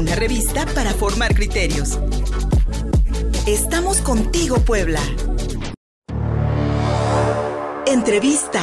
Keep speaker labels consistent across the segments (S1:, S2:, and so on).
S1: una revista para formar criterios. Estamos contigo, Puebla. Entrevista.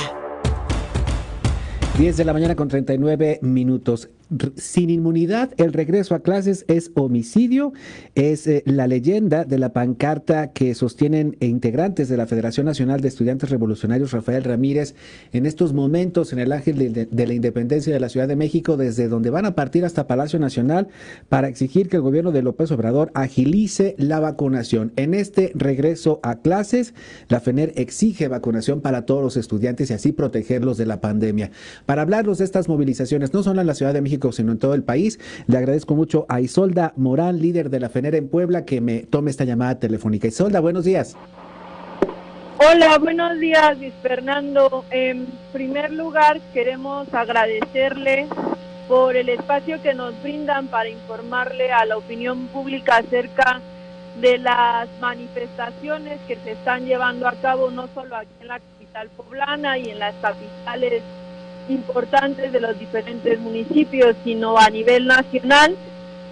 S2: 10 de la mañana con 39 minutos sin inmunidad, el regreso a clases es homicidio, es eh, la leyenda de la pancarta que sostienen integrantes de la Federación Nacional de Estudiantes Revolucionarios Rafael Ramírez en estos momentos en el Ángel de, de, la Independencia de la Ciudad de México, desde donde van a partir hasta Palacio Nacional para exigir que el gobierno de López Obrador agilice la vacunación. En este regreso a clases, la FENER exige vacunación para todos los estudiantes y así protegerlos de la pandemia. Para hablarnos de estas movilizaciones, no solo en la Ciudad de México, sino en todo el país. Le agradezco mucho a Isolda Morán, líder de la FENER en Puebla, que me tome esta llamada telefónica. Isolda, buenos días.
S3: Hola, buenos días, Luis Fernando. En primer lugar, queremos agradecerle por el espacio que nos brindan para informarle a la opinión pública acerca de las manifestaciones que se están llevando a cabo no solo aquí en la capital poblana y en las capitales importantes de los diferentes municipios, sino a nivel nacional.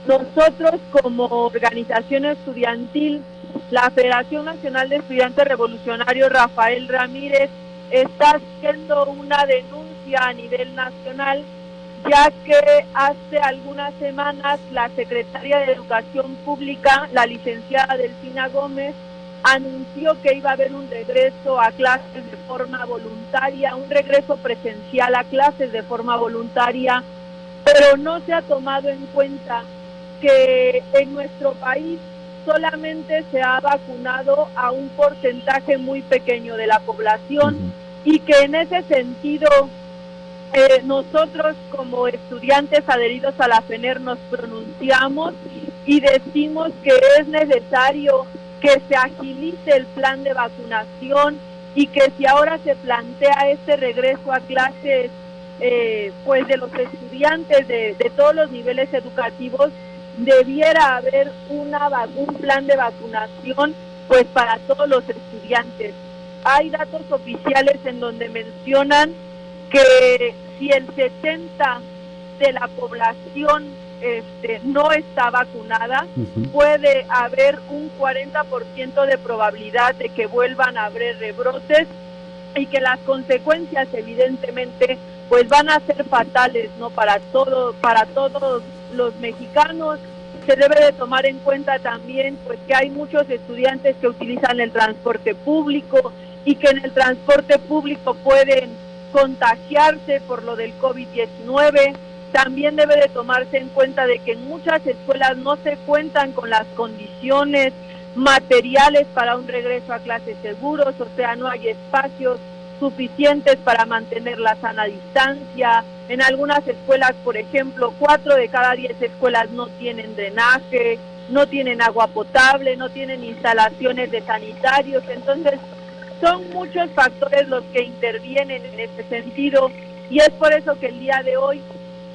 S3: Nosotros como organización estudiantil, la Federación Nacional de Estudiantes Revolucionarios Rafael Ramírez está haciendo una denuncia a nivel nacional, ya que hace algunas semanas la secretaria de Educación Pública, la licenciada Delfina Gómez, anunció que iba a haber un regreso a clases de forma voluntaria, un regreso presencial a clases de forma voluntaria, pero no se ha tomado en cuenta que en nuestro país solamente se ha vacunado a un porcentaje muy pequeño de la población y que en ese sentido eh, nosotros como estudiantes adheridos a la FENER nos pronunciamos y decimos que es necesario que se agilice el plan de vacunación y que si ahora se plantea este regreso a clases eh, pues de los estudiantes de, todos los niveles educativos debiera haber una un plan de vacunación pues para todos los estudiantes. Hay datos oficiales en donde mencionan que si el 70 de la población este, no está vacunada, puede haber un 40% de probabilidad de que vuelvan a haber rebrotes y que las consecuencias evidentemente pues van a ser fatales no para todo para todos los mexicanos. Se debe de tomar en cuenta también pues que hay muchos estudiantes que utilizan el transporte público y que en el transporte público pueden contagiarse por lo del COVID-19 también debe de tomarse en cuenta de que en muchas escuelas no se cuentan con las condiciones materiales para un regreso a clases seguros, o sea, no hay espacios suficientes para mantener la sana distancia. En algunas escuelas, por ejemplo, cuatro de cada diez escuelas no tienen drenaje, no tienen agua potable, no tienen instalaciones de sanitarios. Entonces, son muchos factores los que intervienen en este sentido y es por eso que el día de hoy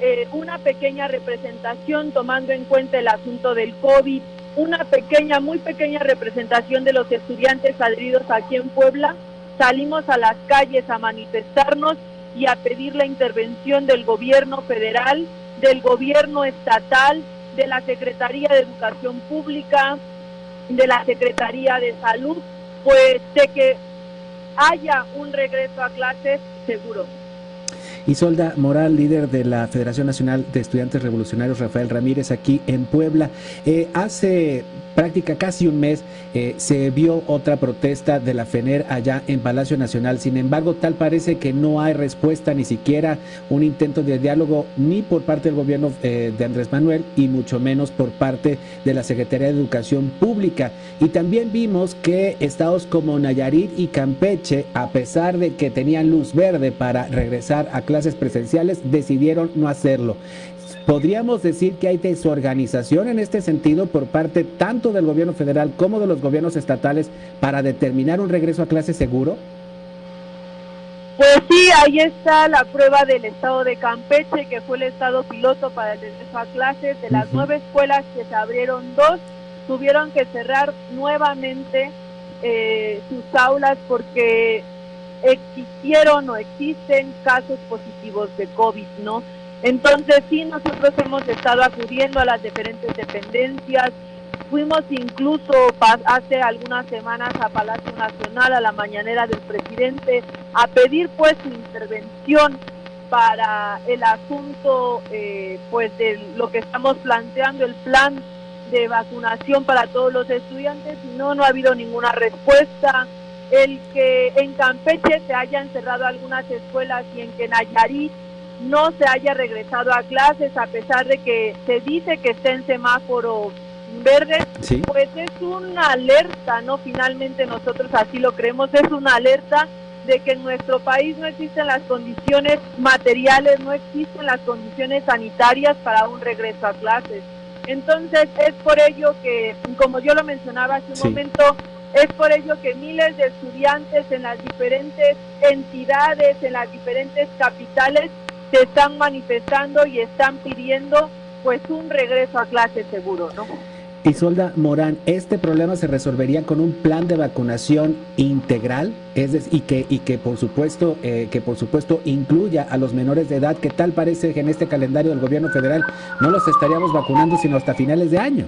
S3: eh, una pequeña representación tomando en cuenta el asunto del COVID, una pequeña, muy pequeña representación de los estudiantes adheridos aquí en Puebla. Salimos a las calles a manifestarnos y a pedir la intervención del gobierno federal, del gobierno estatal, de la Secretaría de Educación Pública, de la Secretaría de Salud, pues de que haya un regreso a clases seguro.
S2: Isolda Moral, líder de la Federación Nacional de Estudiantes Revolucionarios Rafael Ramírez, aquí en Puebla. Eh, hace práctica casi un mes eh, se vio otra protesta de la FENER allá en Palacio Nacional. Sin embargo, tal parece que no hay respuesta, ni siquiera un intento de diálogo, ni por parte del gobierno eh, de Andrés Manuel, y mucho menos por parte de la Secretaría de Educación Pública. Y también vimos que estados como Nayarit y Campeche, a pesar de que tenían luz verde para regresar a clases presenciales, decidieron no hacerlo. ¿Podríamos decir que hay desorganización en este sentido por parte tanto del gobierno federal como de los gobiernos estatales para determinar un regreso a clase seguro?
S3: Pues sí, ahí está la prueba del estado de Campeche, que fue el estado piloto para el regreso a clases. De las nueve escuelas que se abrieron, dos tuvieron que cerrar nuevamente eh, sus aulas porque existieron o existen casos positivos de COVID, ¿no? Entonces sí, nosotros hemos estado acudiendo a las diferentes dependencias, fuimos incluso hace algunas semanas a Palacio Nacional, a la mañanera del presidente, a pedir pues su intervención para el asunto eh, pues de lo que estamos planteando, el plan de vacunación para todos los estudiantes no, no ha habido ninguna respuesta. El que en Campeche se haya encerrado algunas escuelas y en que no se haya regresado a clases a pesar de que se dice que está en semáforo verde, pues es una alerta, ¿no? Finalmente nosotros así lo creemos, es una alerta de que en nuestro país no existen las condiciones materiales, no existen las condiciones sanitarias para un regreso a clases. Entonces es por ello que, como yo lo mencionaba hace un momento, es por ello que miles de estudiantes en las diferentes entidades, en las diferentes capitales, se están manifestando y están pidiendo pues un regreso a clases seguro, ¿no?
S2: Isolda Morán, ¿este problema se resolvería con un plan de vacunación integral? Es decir, y que, y que por supuesto, eh, que por supuesto incluya a los menores de edad, que tal parece que en este calendario del gobierno federal no los estaríamos vacunando sino hasta finales de año.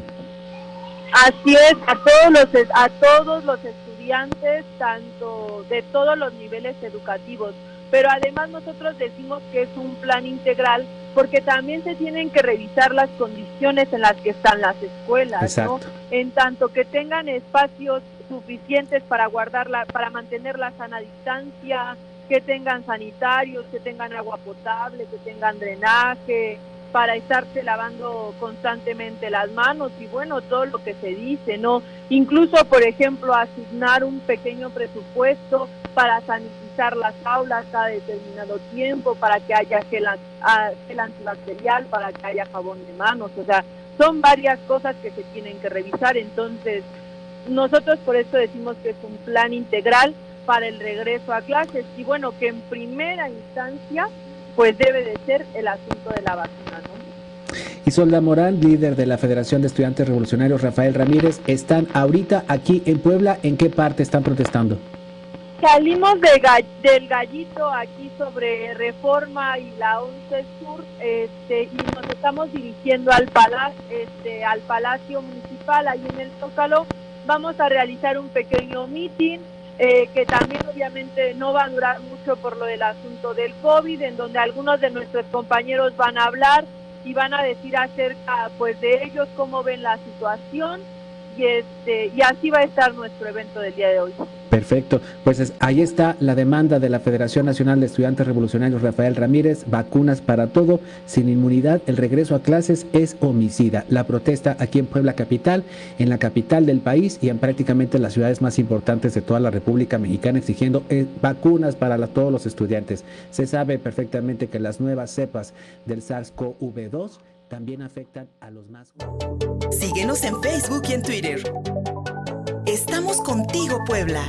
S3: Así es, a todos los a todos los estudiantes, tanto de todos los niveles educativos. Pero además nosotros decimos que es un plan integral porque también se tienen que revisar las condiciones en las que están las escuelas, ¿no? En tanto que tengan espacios suficientes para guardarla, para mantener la sana distancia, que tengan sanitarios, que tengan agua potable, que tengan drenaje, para estarse lavando constantemente las manos y bueno, todo lo que se dice, ¿no? Incluso, por ejemplo, asignar un pequeño presupuesto para sanitizar las aulas cada determinado tiempo, para que haya gel, gel antibacterial, para que haya jabón de manos, o sea, son varias cosas que se tienen que revisar, entonces nosotros por eso decimos que es un plan integral para el regreso a clases. Y bueno, que en primera instancia pues debe de ser el asunto de la vacuna, ¿no?
S2: Isolda Morán, líder de la Federación de Estudiantes Revolucionarios Rafael Ramírez, están ahorita aquí en Puebla. ¿En qué parte están protestando?
S3: Salimos de del gallito aquí sobre Reforma y la 11 Sur este, y nos estamos dirigiendo al, palacio, este, al Palacio Municipal, ahí en el Zócalo. Vamos a realizar un pequeño meeting eh, que también obviamente no va a durar mucho por lo del asunto del COVID, en donde algunos de nuestros compañeros van a hablar y van a decir acerca pues de ellos cómo ven la situación y este y así va a estar nuestro evento del día de hoy.
S2: Perfecto, pues ahí está la demanda de la Federación Nacional de Estudiantes Revolucionarios Rafael Ramírez, vacunas para todo, sin inmunidad, el regreso a clases es homicida. La protesta aquí en Puebla Capital, en la capital del país y en prácticamente las ciudades más importantes de toda la República Mexicana exigiendo eh, vacunas para todos los estudiantes. Se sabe perfectamente que las nuevas cepas del SARS-CoV-2 también afectan a los más.
S1: Síguenos en Facebook y en Twitter. Estamos contigo, Puebla.